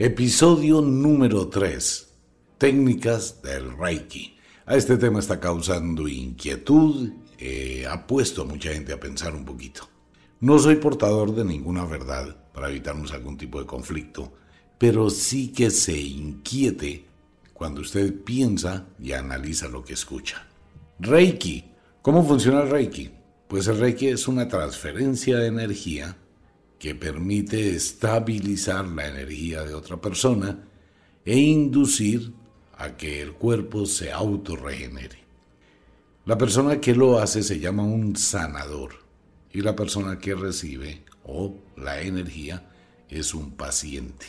Episodio número 3. Técnicas del Reiki. A este tema está causando inquietud, eh, ha puesto a mucha gente a pensar un poquito. No soy portador de ninguna verdad para evitarnos algún tipo de conflicto, pero sí que se inquiete cuando usted piensa y analiza lo que escucha. Reiki. ¿Cómo funciona el Reiki? Pues el Reiki es una transferencia de energía que permite estabilizar la energía de otra persona e inducir a que el cuerpo se autorregenere. La persona que lo hace se llama un sanador y la persona que recibe o la energía es un paciente.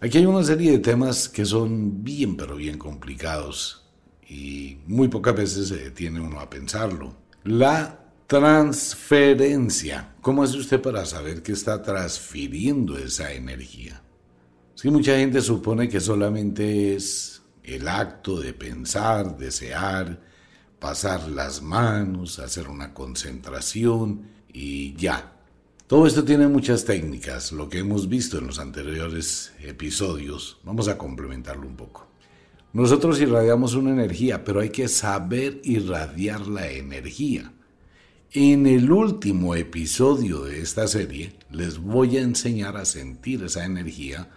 Aquí hay una serie de temas que son bien pero bien complicados y muy pocas veces se detiene uno a pensarlo. La transferencia. ¿Cómo hace usted para saber que está transfiriendo esa energía? Si mucha gente supone que solamente es el acto de pensar, desear, pasar las manos, hacer una concentración y ya. Todo esto tiene muchas técnicas, lo que hemos visto en los anteriores episodios. Vamos a complementarlo un poco. Nosotros irradiamos una energía, pero hay que saber irradiar la energía. En el último episodio de esta serie les voy a enseñar a sentir esa energía,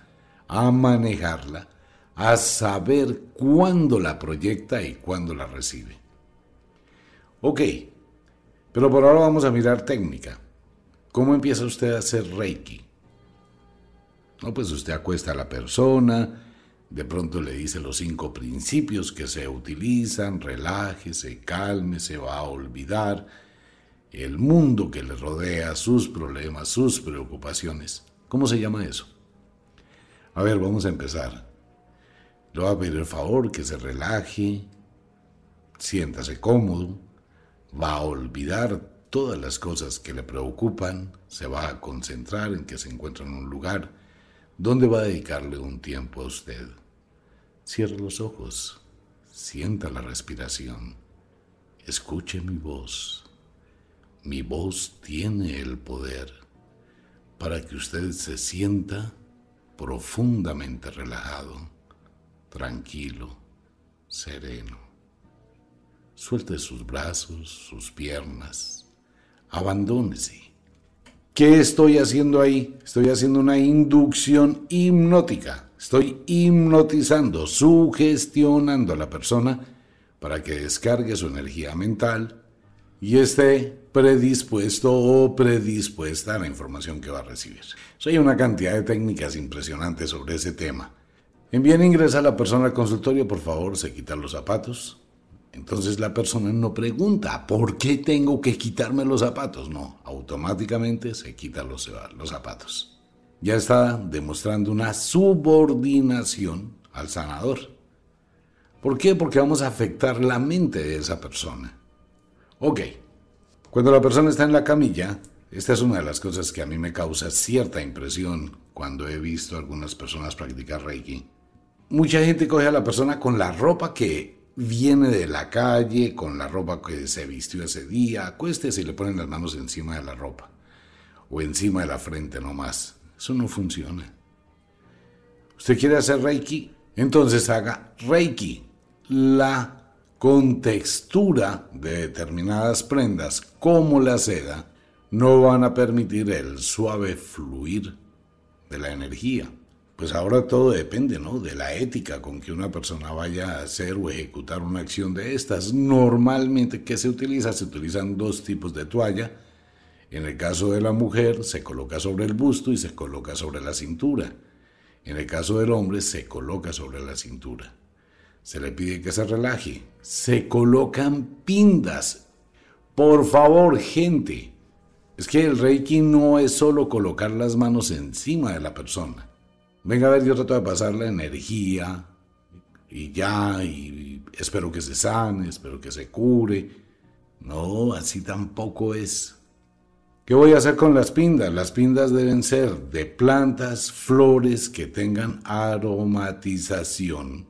a manejarla, a saber cuándo la proyecta y cuándo la recibe. Ok, pero por ahora vamos a mirar técnica. ¿Cómo empieza usted a hacer Reiki? No, pues usted acuesta a la persona, de pronto le dice los cinco principios que se utilizan, relájese, calme, se va a olvidar el mundo que le rodea, sus problemas, sus preocupaciones. ¿Cómo se llama eso? A ver, vamos a empezar. Le voy a pedir el favor que se relaje, siéntase cómodo, va a olvidar todas las cosas que le preocupan, se va a concentrar en que se encuentra en un lugar donde va a dedicarle un tiempo a usted. Cierre los ojos, sienta la respiración, escuche mi voz. Mi voz tiene el poder para que usted se sienta profundamente relajado, tranquilo, sereno. Suelte sus brazos, sus piernas, abandónese. ¿Qué estoy haciendo ahí? Estoy haciendo una inducción hipnótica. Estoy hipnotizando, sugestionando a la persona para que descargue su energía mental y esté predispuesto o predispuesta a la información que va a recibir. hay una cantidad de técnicas impresionantes sobre ese tema. En bien ingresa la persona al consultorio, por favor, se quitan los zapatos. Entonces la persona no pregunta, ¿por qué tengo que quitarme los zapatos? No, automáticamente se quita los, los zapatos. Ya está demostrando una subordinación al sanador. ¿Por qué? Porque vamos a afectar la mente de esa persona. Ok, cuando la persona está en la camilla, esta es una de las cosas que a mí me causa cierta impresión cuando he visto a algunas personas practicar Reiki. Mucha gente coge a la persona con la ropa que viene de la calle, con la ropa que se vistió ese día, acuéstese y le ponen las manos encima de la ropa o encima de la frente nomás. Eso no funciona. ¿Usted quiere hacer Reiki? Entonces haga Reiki. La con textura de determinadas prendas como la seda no van a permitir el suave fluir de la energía. Pues ahora todo depende, ¿no? De la ética con que una persona vaya a hacer o ejecutar una acción de estas. Normalmente, ¿qué se utiliza? Se utilizan dos tipos de toalla. En el caso de la mujer, se coloca sobre el busto y se coloca sobre la cintura. En el caso del hombre, se coloca sobre la cintura. Se le pide que se relaje. Se colocan pindas. Por favor, gente. Es que el Reiki no es solo colocar las manos encima de la persona. Venga a ver, yo trato de pasar la energía y ya, y espero que se sane, espero que se cure. No, así tampoco es. ¿Qué voy a hacer con las pindas? Las pindas deben ser de plantas, flores que tengan aromatización.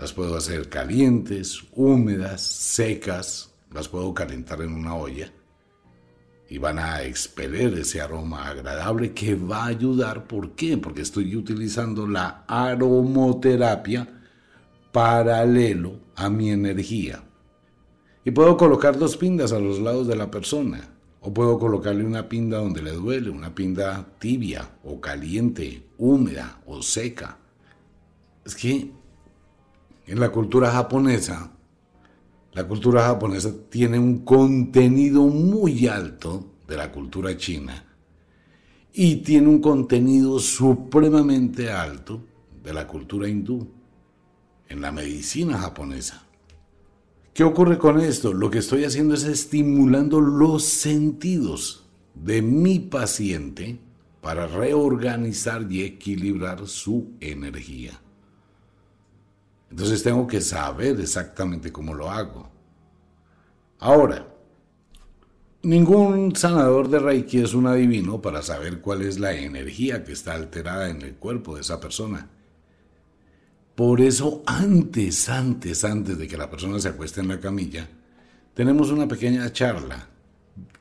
Las puedo hacer calientes, húmedas, secas, las puedo calentar en una olla y van a expeler ese aroma agradable que va a ayudar. ¿Por qué? Porque estoy utilizando la aromoterapia paralelo a mi energía. Y puedo colocar dos pindas a los lados de la persona. O puedo colocarle una pinda donde le duele, una pinda tibia o caliente, húmeda o seca. Es que en la cultura japonesa la cultura japonesa tiene un contenido muy alto de la cultura china y tiene un contenido supremamente alto de la cultura hindú en la medicina japonesa. ¿Qué ocurre con esto? Lo que estoy haciendo es estimulando los sentidos de mi paciente para reorganizar y equilibrar su energía. Entonces tengo que saber exactamente cómo lo hago. Ahora, ningún sanador de Reiki es un adivino para saber cuál es la energía que está alterada en el cuerpo de esa persona. Por eso, antes, antes, antes de que la persona se acueste en la camilla, tenemos una pequeña charla.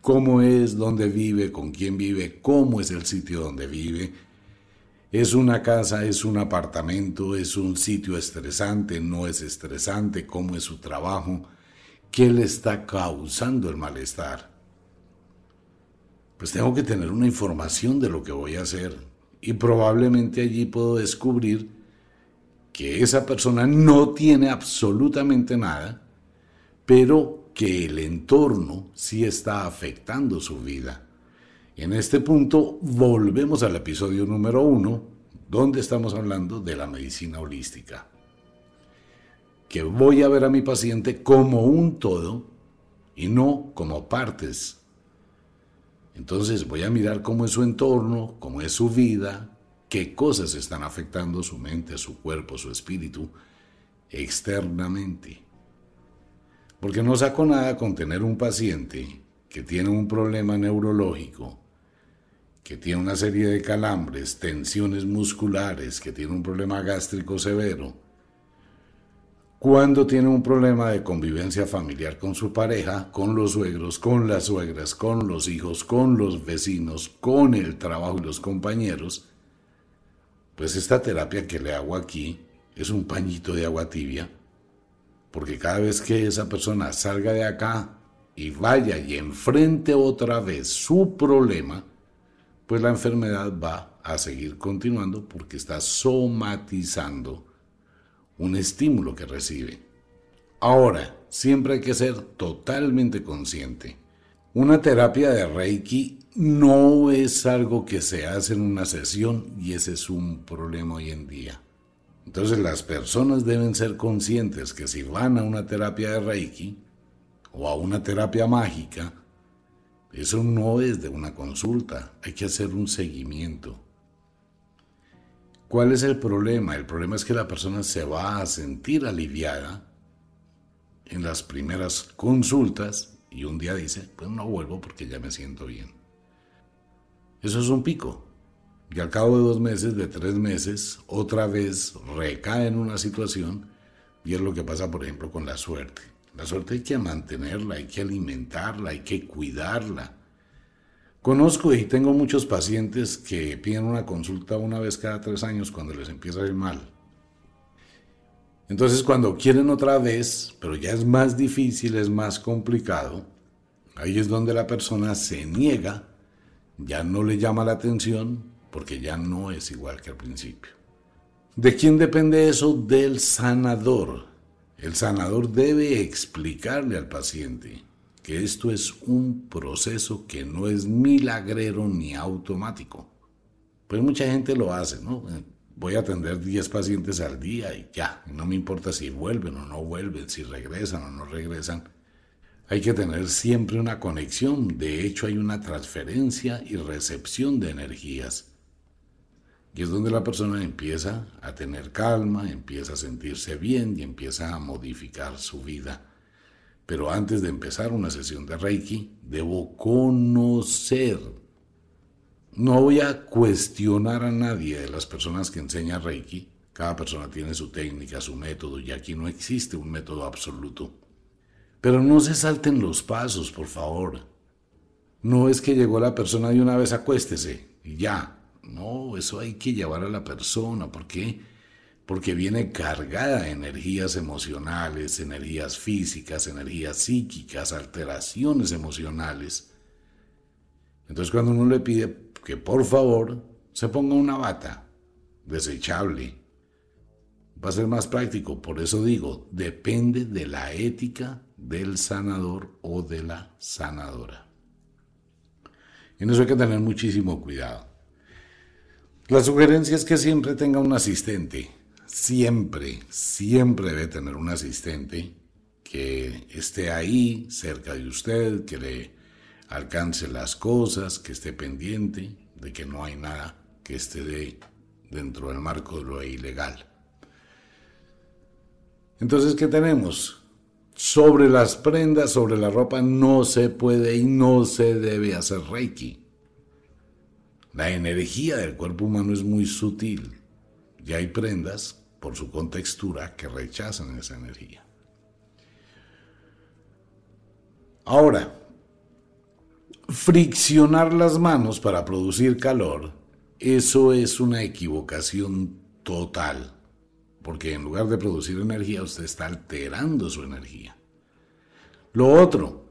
Cómo es, dónde vive, con quién vive, cómo es el sitio donde vive, ¿Es una casa, es un apartamento, es un sitio estresante, no es estresante? ¿Cómo es su trabajo? ¿Qué le está causando el malestar? Pues tengo que tener una información de lo que voy a hacer y probablemente allí puedo descubrir que esa persona no tiene absolutamente nada, pero que el entorno sí está afectando su vida. En este punto volvemos al episodio número uno, donde estamos hablando de la medicina holística. Que voy a ver a mi paciente como un todo y no como partes. Entonces voy a mirar cómo es su entorno, cómo es su vida, qué cosas están afectando su mente, su cuerpo, su espíritu externamente. Porque no saco nada con tener un paciente que tiene un problema neurológico que tiene una serie de calambres, tensiones musculares, que tiene un problema gástrico severo, cuando tiene un problema de convivencia familiar con su pareja, con los suegros, con las suegras, con los hijos, con los vecinos, con el trabajo y los compañeros, pues esta terapia que le hago aquí es un pañito de agua tibia, porque cada vez que esa persona salga de acá y vaya y enfrente otra vez su problema, pues la enfermedad va a seguir continuando porque está somatizando un estímulo que recibe. Ahora, siempre hay que ser totalmente consciente. Una terapia de Reiki no es algo que se hace en una sesión y ese es un problema hoy en día. Entonces las personas deben ser conscientes que si van a una terapia de Reiki o a una terapia mágica, eso no es de una consulta, hay que hacer un seguimiento. ¿Cuál es el problema? El problema es que la persona se va a sentir aliviada en las primeras consultas y un día dice, pues no vuelvo porque ya me siento bien. Eso es un pico. Y al cabo de dos meses, de tres meses, otra vez recae en una situación y es lo que pasa, por ejemplo, con la suerte. La suerte hay que mantenerla, hay que alimentarla, hay que cuidarla. Conozco y tengo muchos pacientes que piden una consulta una vez cada tres años cuando les empieza a ir mal. Entonces cuando quieren otra vez, pero ya es más difícil, es más complicado, ahí es donde la persona se niega, ya no le llama la atención, porque ya no es igual que al principio. ¿De quién depende eso? Del sanador. El sanador debe explicarle al paciente que esto es un proceso que no es milagrero ni automático. Pues mucha gente lo hace, ¿no? Voy a atender 10 pacientes al día y ya, no me importa si vuelven o no vuelven, si regresan o no regresan. Hay que tener siempre una conexión, de hecho hay una transferencia y recepción de energías. Y es donde la persona empieza a tener calma, empieza a sentirse bien y empieza a modificar su vida. Pero antes de empezar una sesión de Reiki, debo conocer. No voy a cuestionar a nadie de las personas que enseñan Reiki. Cada persona tiene su técnica, su método, y aquí no existe un método absoluto. Pero no se salten los pasos, por favor. No es que llegó la persona y una vez acuéstese y ya. No, eso hay que llevar a la persona. ¿Por qué? porque viene cargada de energías emocionales, energías físicas, energías psíquicas, alteraciones emocionales. Entonces cuando uno le pide que por favor se ponga una bata desechable, va a ser más práctico. Por eso digo, depende de la ética del sanador o de la sanadora. En eso hay que tener muchísimo cuidado. La sugerencia es que siempre tenga un asistente siempre, siempre debe tener un asistente que esté ahí cerca de usted, que le alcance las cosas, que esté pendiente de que no hay nada que esté dentro del marco de lo ilegal. Entonces, ¿qué tenemos? Sobre las prendas, sobre la ropa, no se puede y no se debe hacer reiki. La energía del cuerpo humano es muy sutil. Y hay prendas por su contextura que rechazan esa energía. Ahora, friccionar las manos para producir calor, eso es una equivocación total, porque en lugar de producir energía, usted está alterando su energía. Lo otro,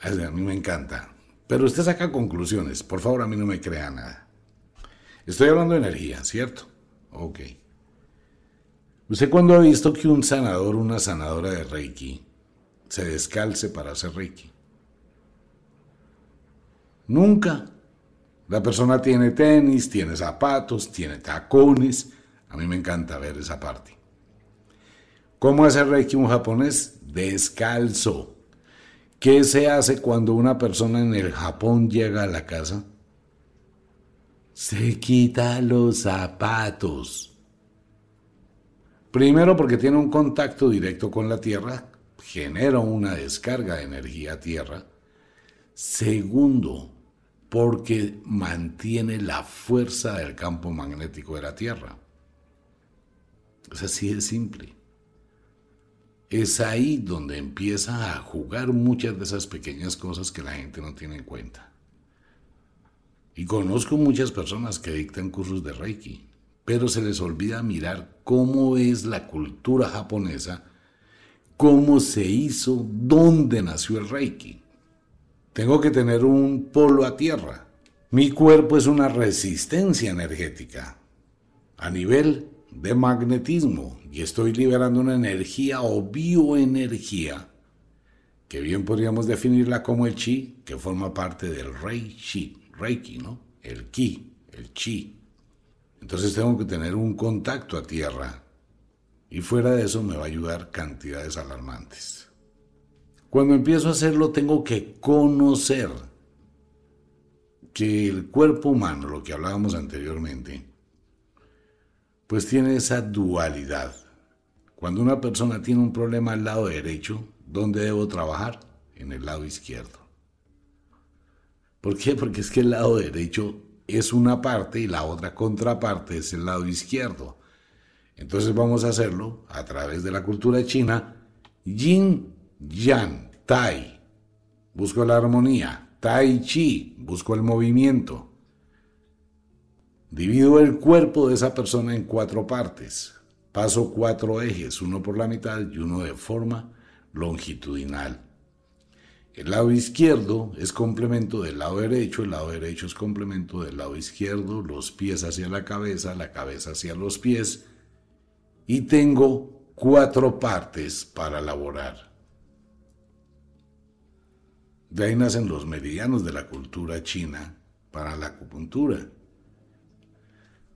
a mí me encanta, pero usted saca conclusiones, por favor a mí no me crea nada. Estoy hablando de energía, ¿cierto? Ok. ¿Usted cuándo ha visto que un sanador, una sanadora de Reiki, se descalce para hacer Reiki? Nunca. La persona tiene tenis, tiene zapatos, tiene tacones. A mí me encanta ver esa parte. ¿Cómo hace Reiki un japonés? Descalzo. ¿Qué se hace cuando una persona en el Japón llega a la casa? Se quita los zapatos. Primero porque tiene un contacto directo con la Tierra, genera una descarga de energía Tierra. Segundo, porque mantiene la fuerza del campo magnético de la Tierra. Es así de simple. Es ahí donde empieza a jugar muchas de esas pequeñas cosas que la gente no tiene en cuenta. Y conozco muchas personas que dictan cursos de Reiki pero se les olvida mirar cómo es la cultura japonesa, cómo se hizo, dónde nació el Reiki. Tengo que tener un polo a tierra. Mi cuerpo es una resistencia energética a nivel de magnetismo y estoy liberando una energía o bioenergía que bien podríamos definirla como el chi, que forma parte del Reiki, Reiki, ¿no? El ki, el chi. Entonces tengo que tener un contacto a tierra. Y fuera de eso me va a ayudar cantidades alarmantes. Cuando empiezo a hacerlo tengo que conocer que el cuerpo humano, lo que hablábamos anteriormente, pues tiene esa dualidad. Cuando una persona tiene un problema al lado derecho, ¿dónde debo trabajar? En el lado izquierdo. ¿Por qué? Porque es que el lado derecho es una parte y la otra contraparte es el lado izquierdo. Entonces vamos a hacerlo a través de la cultura china. Yin, Yang, Tai. Busco la armonía. Tai Chi. Busco el movimiento. Divido el cuerpo de esa persona en cuatro partes. paso cuatro ejes, uno por la mitad y uno de forma longitudinal. El lado izquierdo es complemento del lado derecho, el lado derecho es complemento del lado izquierdo, los pies hacia la cabeza, la cabeza hacia los pies, y tengo cuatro partes para elaborar. De ahí nacen los meridianos de la cultura china para la acupuntura.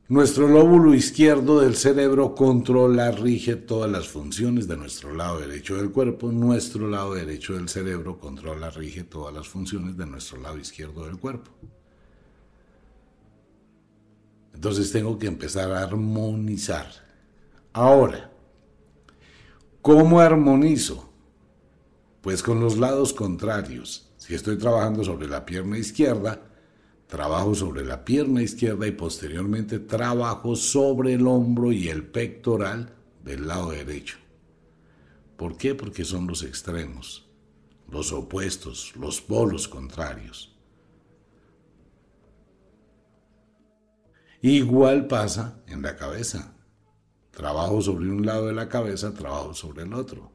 Nuestro lóbulo izquierdo del cerebro controla, rige todas las funciones de nuestro lado derecho del cuerpo. Nuestro lado derecho del cerebro controla, rige todas las funciones de nuestro lado izquierdo del cuerpo. Entonces tengo que empezar a armonizar. Ahora, ¿cómo armonizo? Pues con los lados contrarios. Si estoy trabajando sobre la pierna izquierda, Trabajo sobre la pierna izquierda y posteriormente trabajo sobre el hombro y el pectoral del lado derecho. ¿Por qué? Porque son los extremos, los opuestos, los polos contrarios. Igual pasa en la cabeza. Trabajo sobre un lado de la cabeza, trabajo sobre el otro.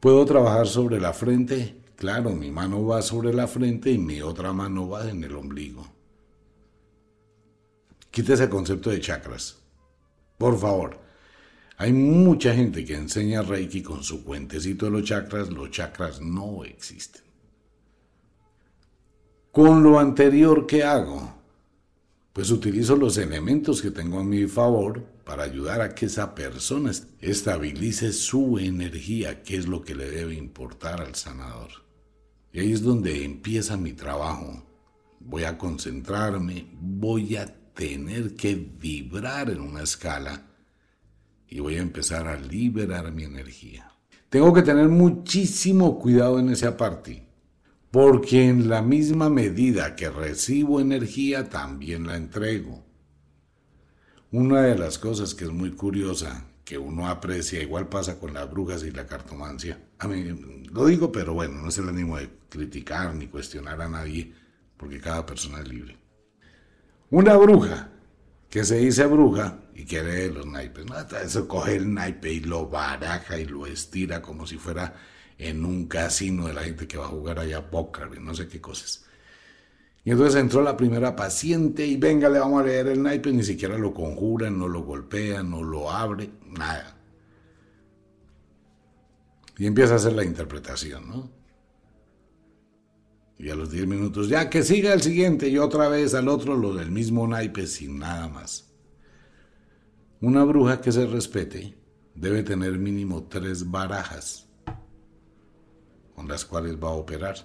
Puedo trabajar sobre la frente Claro, mi mano va sobre la frente y mi otra mano va en el ombligo. Quita ese concepto de chakras. Por favor. Hay mucha gente que enseña Reiki con su cuentecito de los chakras. Los chakras no existen. Con lo anterior que hago, pues utilizo los elementos que tengo a mi favor para ayudar a que esa persona estabilice su energía, que es lo que le debe importar al sanador. Y ahí es donde empieza mi trabajo. Voy a concentrarme, voy a tener que vibrar en una escala y voy a empezar a liberar mi energía. Tengo que tener muchísimo cuidado en esa parte, porque en la misma medida que recibo energía, también la entrego. Una de las cosas que es muy curiosa que uno aprecia, igual pasa con las brujas y la cartomancia. A mí lo digo, pero bueno, no es el ánimo de criticar ni cuestionar a nadie, porque cada persona es libre. Una bruja que se dice bruja y quiere los naipes, ¿no? Eso coge el naipe y lo baraja y lo estira como si fuera en un casino de la gente que va a jugar allá póker no sé qué cosas. Y entonces entró la primera paciente y venga, le vamos a leer el naipe, ni siquiera lo conjuran, no lo golpean, no lo abre, nada. Y empieza a hacer la interpretación, ¿no? Y a los 10 minutos, ya que siga el siguiente, y otra vez al otro lo del mismo naipe sin nada más. Una bruja que se respete debe tener mínimo tres barajas con las cuales va a operar.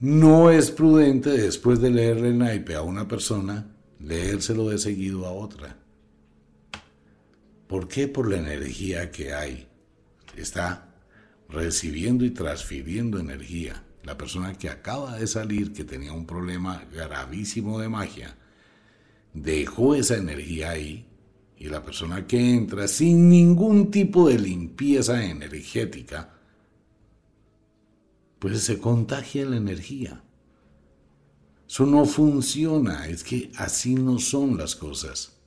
No es prudente después de leerle el naipe a una persona, leérselo de seguido a otra. ¿Por qué? Por la energía que hay. Está recibiendo y transfiriendo energía. La persona que acaba de salir, que tenía un problema gravísimo de magia, dejó esa energía ahí y la persona que entra sin ningún tipo de limpieza energética, pues se contagia la energía. Eso no funciona, es que así no son las cosas.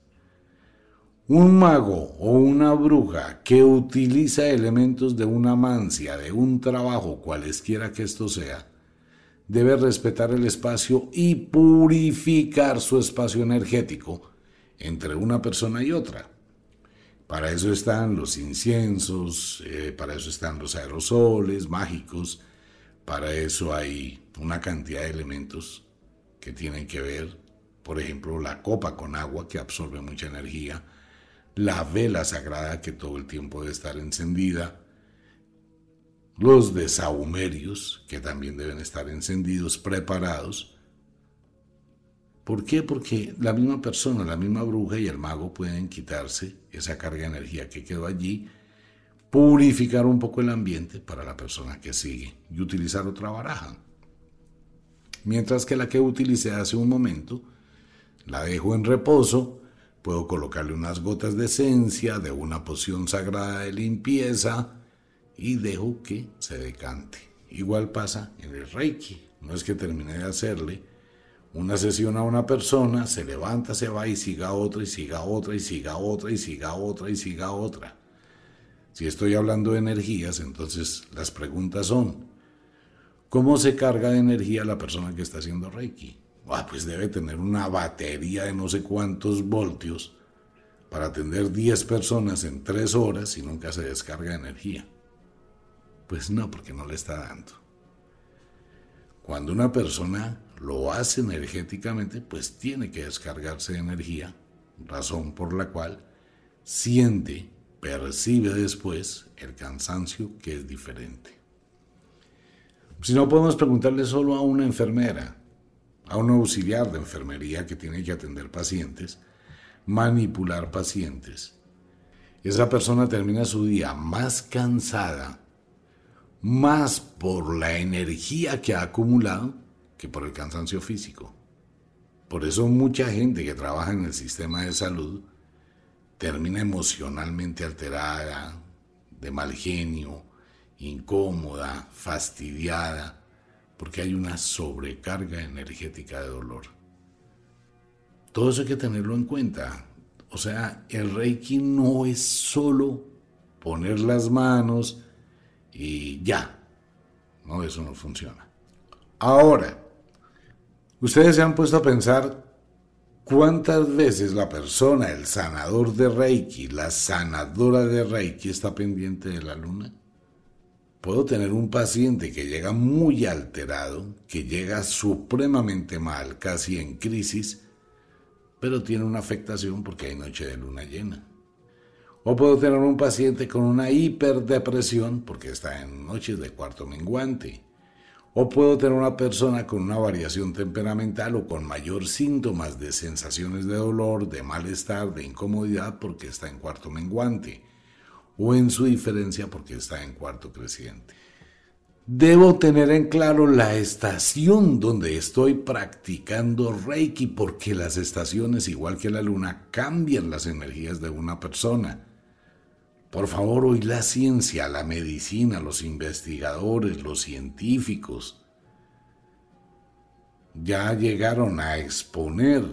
Un mago o una bruja que utiliza elementos de una mancia, de un trabajo, cualesquiera que esto sea, debe respetar el espacio y purificar su espacio energético entre una persona y otra. Para eso están los inciensos, eh, para eso están los aerosoles mágicos, para eso hay una cantidad de elementos que tienen que ver, por ejemplo, la copa con agua que absorbe mucha energía, la vela sagrada que todo el tiempo debe estar encendida, los desahumerios que también deben estar encendidos, preparados. ¿Por qué? Porque la misma persona, la misma bruja y el mago pueden quitarse esa carga de energía que quedó allí purificar un poco el ambiente para la persona que sigue y utilizar otra baraja. Mientras que la que utilicé hace un momento, la dejo en reposo, puedo colocarle unas gotas de esencia de una poción sagrada de limpieza y dejo que se decante. Igual pasa en el Reiki. No es que termine de hacerle una sesión a una persona, se levanta, se va y siga otra y siga otra y siga otra y siga otra y siga otra. Si estoy hablando de energías, entonces las preguntas son, ¿cómo se carga de energía la persona que está haciendo Reiki? Ah, pues debe tener una batería de no sé cuántos voltios para atender 10 personas en 3 horas y nunca se descarga energía. Pues no, porque no le está dando. Cuando una persona lo hace energéticamente, pues tiene que descargarse de energía, razón por la cual siente, percibe después el cansancio que es diferente. Si no podemos preguntarle solo a una enfermera, a un auxiliar de enfermería que tiene que atender pacientes, manipular pacientes. Esa persona termina su día más cansada, más por la energía que ha acumulado que por el cansancio físico. Por eso mucha gente que trabaja en el sistema de salud termina emocionalmente alterada, de mal genio, incómoda, fastidiada, porque hay una sobrecarga energética de dolor. Todo eso hay que tenerlo en cuenta. O sea, el Reiki no es solo poner las manos y ya. No, eso no funciona. Ahora, ustedes se han puesto a pensar cuántas veces la persona, el sanador de Reiki, la sanadora de Reiki está pendiente de la luna. Puedo tener un paciente que llega muy alterado, que llega supremamente mal, casi en crisis, pero tiene una afectación porque hay noche de luna llena. O puedo tener un paciente con una hiperdepresión porque está en noches de cuarto menguante. O puedo tener una persona con una variación temperamental o con mayor síntomas de sensaciones de dolor, de malestar, de incomodidad porque está en cuarto menguante o en su diferencia porque está en cuarto creciente. Debo tener en claro la estación donde estoy practicando Reiki porque las estaciones, igual que la luna, cambian las energías de una persona. Por favor, hoy la ciencia, la medicina, los investigadores, los científicos, ya llegaron a exponer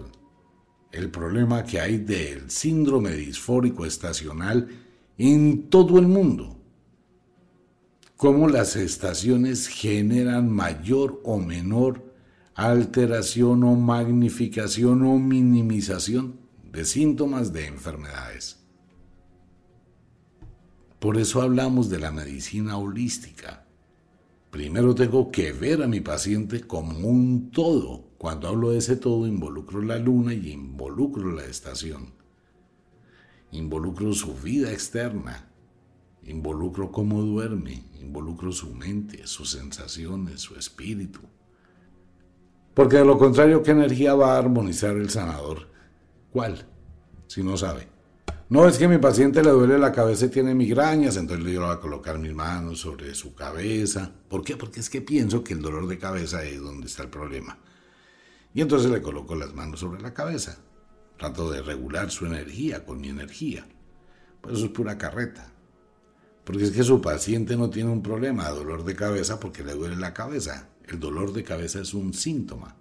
el problema que hay del síndrome disfórico estacional en todo el mundo. Cómo las estaciones generan mayor o menor alteración o magnificación o minimización de síntomas de enfermedades. Por eso hablamos de la medicina holística. Primero tengo que ver a mi paciente como un todo. Cuando hablo de ese todo involucro la luna y involucro la estación involucro su vida externa, involucro cómo duerme, involucro su mente, sus sensaciones, su espíritu. Porque de lo contrario, ¿qué energía va a armonizar el sanador? ¿Cuál? Si no sabe. No es que mi paciente le duele la cabeza y tiene migrañas, entonces le voy a colocar mis manos sobre su cabeza. ¿Por qué? Porque es que pienso que el dolor de cabeza es donde está el problema. Y entonces le coloco las manos sobre la cabeza. Trato de regular su energía con mi energía. Pues eso es pura carreta. Porque es que su paciente no tiene un problema de dolor de cabeza porque le duele la cabeza. El dolor de cabeza es un síntoma.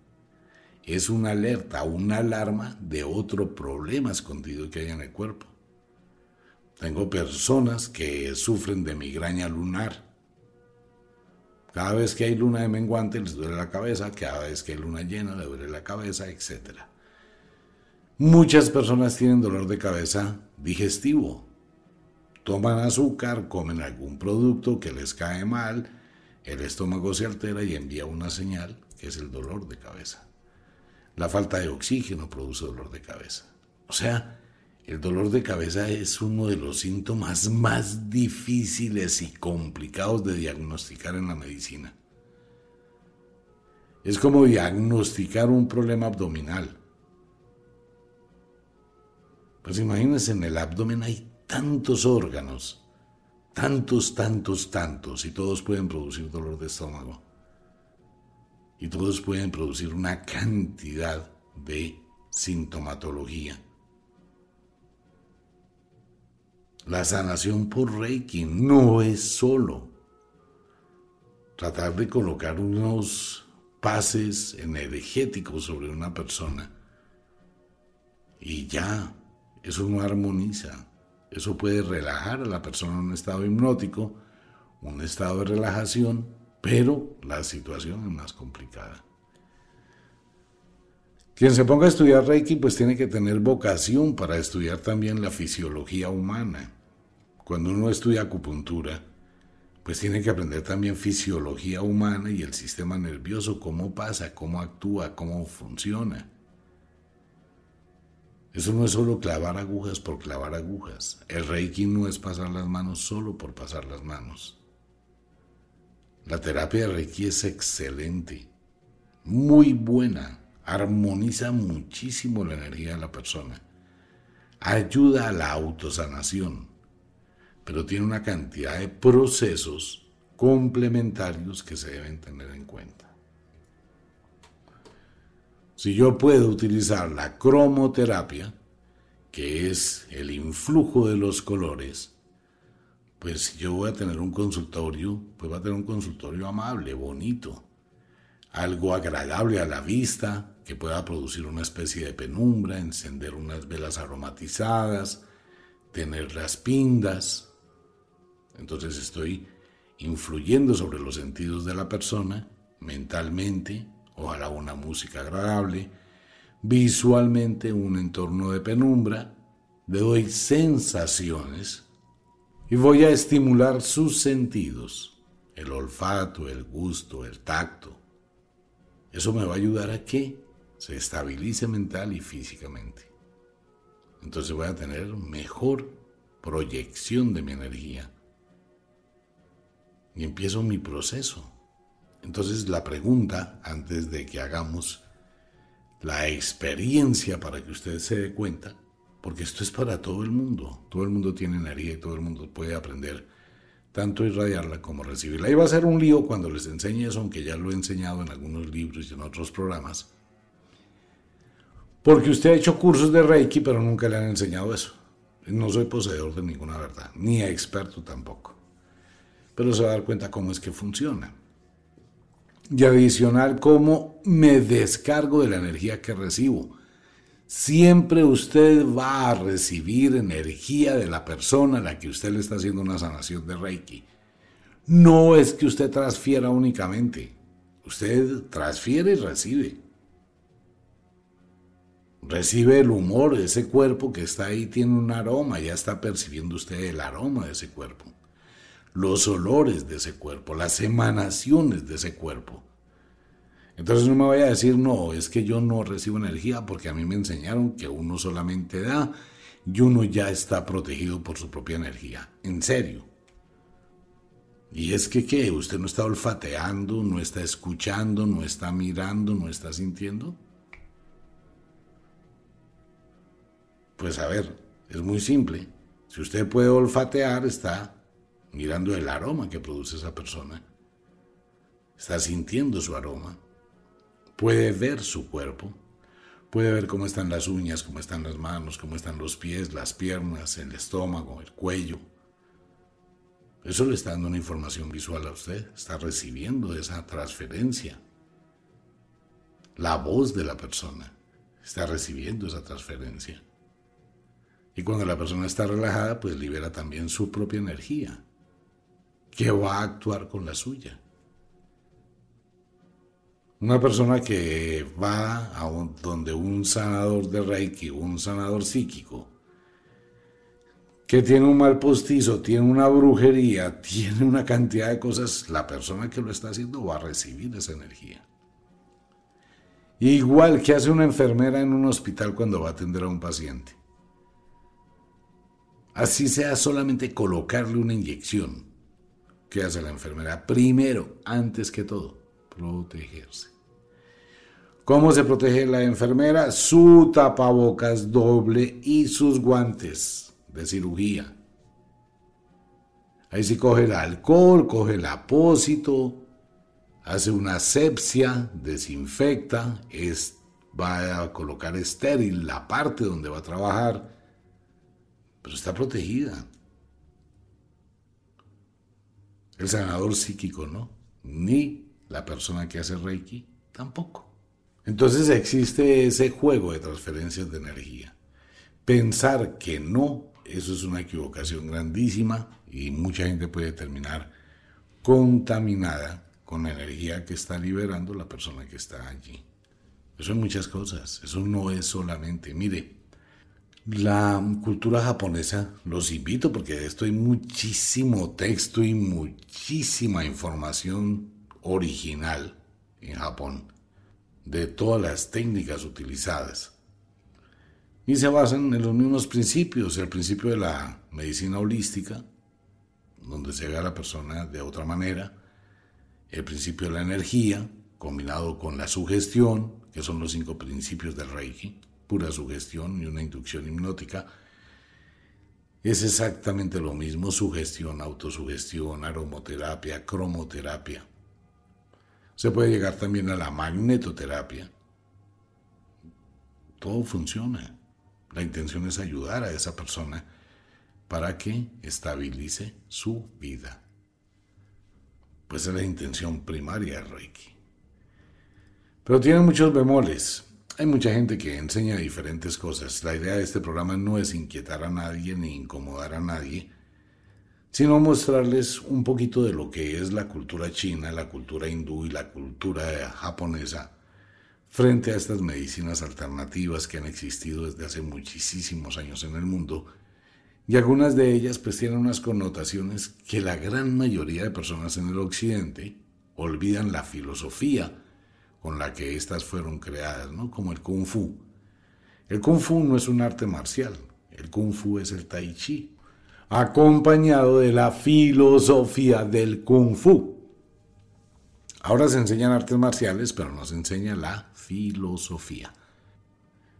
Es una alerta, una alarma de otro problema escondido que hay en el cuerpo. Tengo personas que sufren de migraña lunar. Cada vez que hay luna de menguante les duele la cabeza, cada vez que hay luna llena le duele la cabeza, etcétera. Muchas personas tienen dolor de cabeza digestivo. Toman azúcar, comen algún producto que les cae mal, el estómago se altera y envía una señal que es el dolor de cabeza. La falta de oxígeno produce dolor de cabeza. O sea, el dolor de cabeza es uno de los síntomas más difíciles y complicados de diagnosticar en la medicina. Es como diagnosticar un problema abdominal. Pues imagínense, en el abdomen hay tantos órganos, tantos, tantos, tantos, y todos pueden producir dolor de estómago. Y todos pueden producir una cantidad de sintomatología. La sanación por Reiki no es solo tratar de colocar unos pases energéticos sobre una persona y ya, eso no armoniza. Eso puede relajar a la persona en un estado hipnótico, un estado de relajación, pero la situación es más complicada. Quien se ponga a estudiar Reiki pues tiene que tener vocación para estudiar también la fisiología humana. Cuando uno estudia acupuntura, pues tiene que aprender también fisiología humana y el sistema nervioso, cómo pasa, cómo actúa, cómo funciona. Eso no es solo clavar agujas por clavar agujas. El Reiki no es pasar las manos solo por pasar las manos. La terapia de Reiki es excelente, muy buena, armoniza muchísimo la energía de la persona, ayuda a la autosanación, pero tiene una cantidad de procesos complementarios que se deben tener en cuenta. Si yo puedo utilizar la cromoterapia, que es el influjo de los colores, pues si yo voy a tener un consultorio, pues va a tener un consultorio amable, bonito, algo agradable a la vista, que pueda producir una especie de penumbra, encender unas velas aromatizadas, tener las pindas. Entonces estoy influyendo sobre los sentidos de la persona, mentalmente, ojalá una música agradable, visualmente un entorno de penumbra, le doy sensaciones y voy a estimular sus sentidos, el olfato, el gusto, el tacto. Eso me va a ayudar a que se estabilice mental y físicamente. Entonces voy a tener mejor proyección de mi energía. Y empiezo mi proceso. Entonces la pregunta, antes de que hagamos la experiencia para que usted se dé cuenta, porque esto es para todo el mundo. Todo el mundo tiene energía y todo el mundo puede aprender tanto irradiarla como recibirla. Y va a ser un lío cuando les enseñe eso, aunque ya lo he enseñado en algunos libros y en otros programas. Porque usted ha hecho cursos de Reiki, pero nunca le han enseñado eso. No soy poseedor de ninguna verdad, ni experto tampoco. Pero se va a dar cuenta cómo es que funciona. Y adicional, cómo me descargo de la energía que recibo Siempre usted va a recibir energía de la persona a la que usted le está haciendo una sanación de Reiki. No es que usted transfiera únicamente. Usted transfiere y recibe. Recibe el humor de ese cuerpo que está ahí, tiene un aroma, ya está percibiendo usted el aroma de ese cuerpo. Los olores de ese cuerpo, las emanaciones de ese cuerpo. Entonces no me vaya a decir, no, es que yo no recibo energía porque a mí me enseñaron que uno solamente da y uno ya está protegido por su propia energía. En serio. Y es que, ¿qué? ¿Usted no está olfateando, no está escuchando, no está mirando, no está sintiendo? Pues a ver, es muy simple. Si usted puede olfatear, está mirando el aroma que produce esa persona. Está sintiendo su aroma puede ver su cuerpo, puede ver cómo están las uñas, cómo están las manos, cómo están los pies, las piernas, el estómago, el cuello. Eso le está dando una información visual a usted, está recibiendo esa transferencia. La voz de la persona está recibiendo esa transferencia. Y cuando la persona está relajada, pues libera también su propia energía, que va a actuar con la suya. Una persona que va a donde un sanador de Reiki, un sanador psíquico, que tiene un mal postizo, tiene una brujería, tiene una cantidad de cosas, la persona que lo está haciendo va a recibir esa energía. Igual que hace una enfermera en un hospital cuando va a atender a un paciente. Así sea solamente colocarle una inyección. ¿Qué hace la enfermera? Primero, antes que todo, protegerse. ¿Cómo se protege la enfermera? Su tapabocas doble y sus guantes de cirugía. Ahí sí coge el alcohol, coge el apósito, hace una asepsia, desinfecta, es, va a colocar estéril la parte donde va a trabajar, pero está protegida. El sanador psíquico, ¿no? Ni la persona que hace Reiki Tampoco. Entonces existe ese juego de transferencias de energía. Pensar que no, eso es una equivocación grandísima y mucha gente puede terminar contaminada con la energía que está liberando la persona que está allí. Eso es muchas cosas, eso no es solamente, mire, la cultura japonesa, los invito porque de esto hay muchísimo texto y muchísima información original en Japón de todas las técnicas utilizadas. Y se basan en los mismos principios, el principio de la medicina holística, donde se ve a la persona de otra manera, el principio de la energía, combinado con la sugestión, que son los cinco principios del Reiki, pura sugestión y una inducción hipnótica, es exactamente lo mismo, sugestión, autosugestión, aromoterapia, cromoterapia. Se puede llegar también a la magnetoterapia. Todo funciona. La intención es ayudar a esa persona para que estabilice su vida. Pues es la intención primaria del Reiki. Pero tiene muchos bemoles. Hay mucha gente que enseña diferentes cosas. La idea de este programa no es inquietar a nadie ni incomodar a nadie, sino mostrarles un poquito de lo que es la cultura china, la cultura hindú y la cultura japonesa frente a estas medicinas alternativas que han existido desde hace muchísimos años en el mundo y algunas de ellas pues tienen unas connotaciones que la gran mayoría de personas en el occidente olvidan la filosofía con la que éstas fueron creadas, ¿no? como el kung fu. El kung fu no es un arte marcial, el kung fu es el tai chi, acompañado de la filosofía del kung fu. Ahora se enseñan artes marciales, pero no se enseña la filosofía.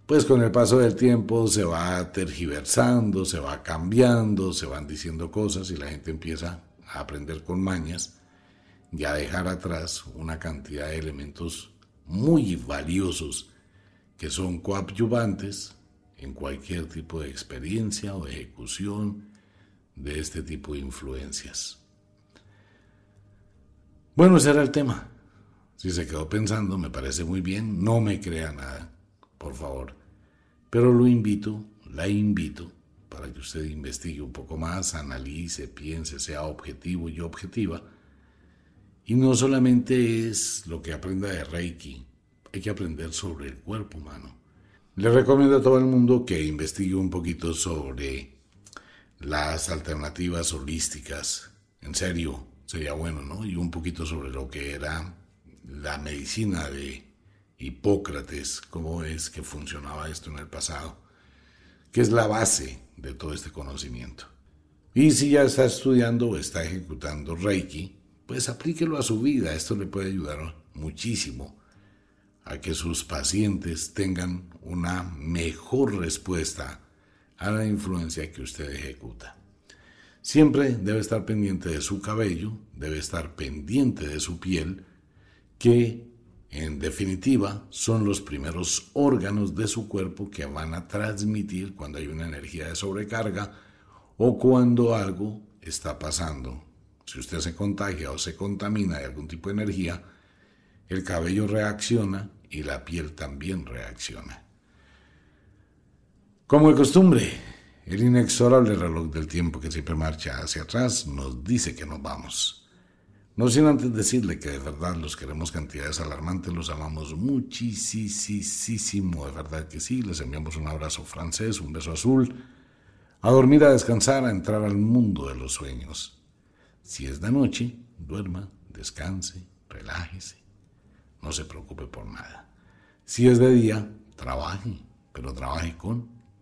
Pues con el paso del tiempo se va tergiversando, se va cambiando, se van diciendo cosas y la gente empieza a aprender con mañas y a dejar atrás una cantidad de elementos muy valiosos que son coadyuvantes en cualquier tipo de experiencia o ejecución de este tipo de influencias. Bueno, ese era el tema. Si se quedó pensando, me parece muy bien, no me crea nada, por favor. Pero lo invito, la invito, para que usted investigue un poco más, analice, piense, sea objetivo y objetiva. Y no solamente es lo que aprenda de Reiki, hay que aprender sobre el cuerpo humano. Le recomiendo a todo el mundo que investigue un poquito sobre las alternativas holísticas. En serio, sería bueno, ¿no? Y un poquito sobre lo que era la medicina de Hipócrates, cómo es que funcionaba esto en el pasado, que es la base de todo este conocimiento. Y si ya está estudiando o está ejecutando Reiki, pues aplíquelo a su vida. Esto le puede ayudar muchísimo a que sus pacientes tengan una mejor respuesta a la influencia que usted ejecuta. Siempre debe estar pendiente de su cabello, debe estar pendiente de su piel, que en definitiva son los primeros órganos de su cuerpo que van a transmitir cuando hay una energía de sobrecarga o cuando algo está pasando. Si usted se contagia o se contamina de algún tipo de energía, el cabello reacciona y la piel también reacciona. Como de costumbre, el inexorable reloj del tiempo que siempre marcha hacia atrás nos dice que nos vamos. No sin antes decirle que de verdad los queremos cantidades alarmantes, los amamos muchísimo, de verdad que sí. Les enviamos un abrazo francés, un beso azul. A dormir, a descansar, a entrar al mundo de los sueños. Si es de noche, duerma, descanse, relájese. No se preocupe por nada. Si es de día, trabaje, pero trabaje con